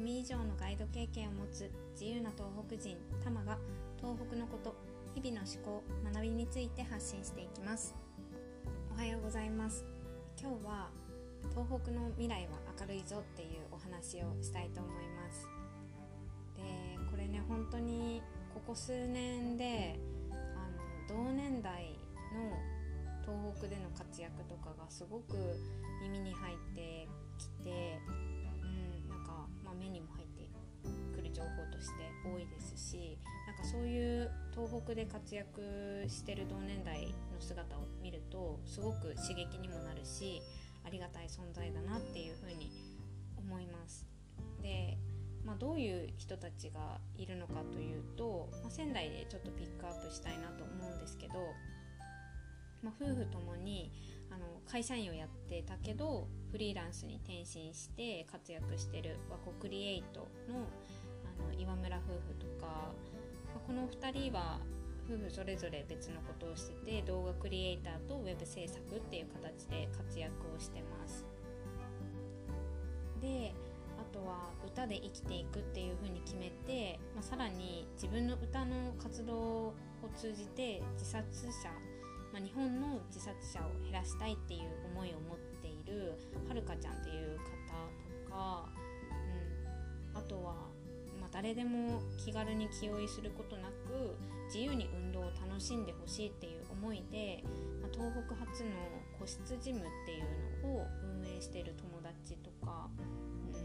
組以上のガイド経験を持つ自由な東北人タマが東北のこと日々の思考学びについて発信していきます。おはようございます。今日は東北の未来は明るいぞっていうお話をしたいと思います。でこれね本当にここ数年であの同年代の東北での活躍とかがすごく耳に入ってして多いですしなんかそういう東北で活躍してる同年代の姿を見るとすごく刺激にもなるしありがたい存在だなっていうふうに思います。でまあ、どういう人たちがいるのかというと、まあ、仙台でちょっとピックアップしたいなと思うんですけどまあ、夫婦ともにあの会社員をやってたけどフリーランスに転身して活躍してる和コクリエイトの岩村夫婦とか、ま、この2人は夫婦それぞれ別のことをしてて動画クリエイターとウェブ制作っていう形で活躍をしてます。であとは歌で生きていくっていう風に決めて、まあ、さらに自分の歌の活動を通じて自殺者まあ、日本の自殺者を減らしたいっていう思いを持っているはるかちゃんっていう誰でも気軽に気負いすることなく自由に運動を楽しんでほしいっていう思いで、まあ、東北初の個室ジムっていうのを運営してる友達とか、うん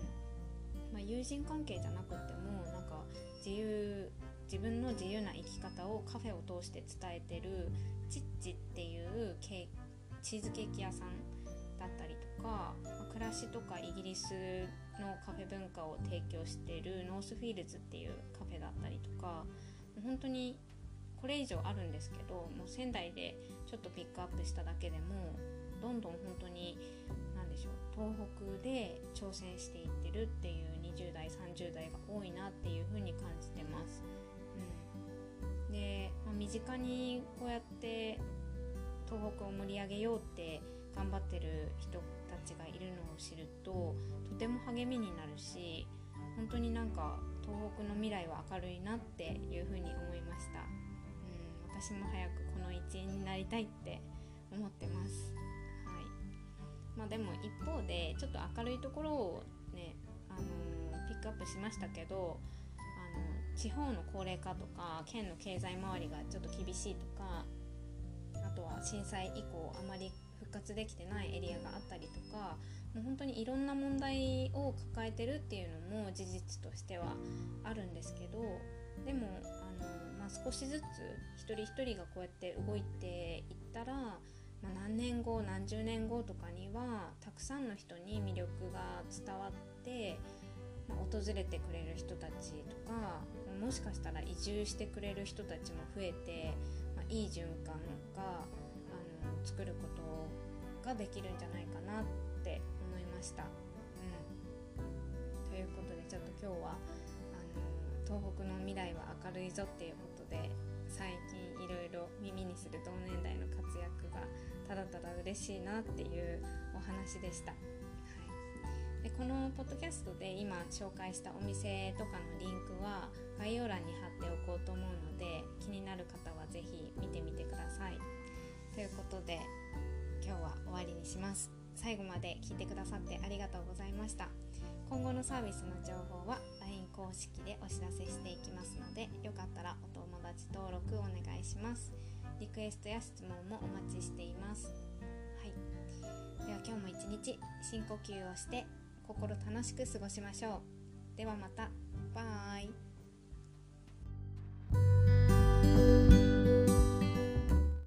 まあ、友人関係じゃなくてもなんか自由自分の自由な生き方をカフェを通して伝えてるチッチっていうチーズケーキ屋さんだったりとかま暮らしとかイギリスのカフェ文化を提供しているノースフィールズっていうカフェだったりとか本当にこれ以上あるんですけどもう仙台でちょっとピックアップしただけでもどんどん本当に何でしょう東北で挑戦していってるっていう20代30代が多いなっていうふうに感じてます。うんで、まあ、身近にこうやって東北を盛り上げようって頑張ってる人たちがいるのを知るととても励みになるし本当になんか東北の未来は明るいなっていうふうに思いました。うん私も早くこの一員になりたいって思ってます。はい。まあでも一方でちょっと明るいところをねあのー、ピックアップしましたけど地方の高齢化とか県の経済回りがちょっと厳しいとかあとは震災以降あまり復活できてないエリアがあったりとかもう本当にいろんな問題を抱えてるっていうのも事実としてはあるんですけどでもあの、まあ、少しずつ一人一人がこうやって動いていったら、まあ、何年後何十年後とかにはたくさんの人に魅力が伝わってま訪れてくれる人たちとかもしかしたら移住してくれる人たちも増えて、まあ、いい循環が作ることができるんじゃないかなって思いました。うん、ということでちょっと今日はあの東北の未来は明るいぞっていうことで最近いろいろ耳にする同年代の活躍がただただ嬉しいなっていうお話でした。でこのポッドキャストで今紹介したお店とかのリンクは概要欄に貼っておこうと思うします。最後まで聞いてくださってありがとうございました。今後のサービスの情報は LINE 公式でお知らせしていきますのでよかったらお友達登録お願いします。リクエストや質問もお待ちしています。はい、では今日も一日深呼吸をして心楽しく過ごしましょう。ではまた。バイ。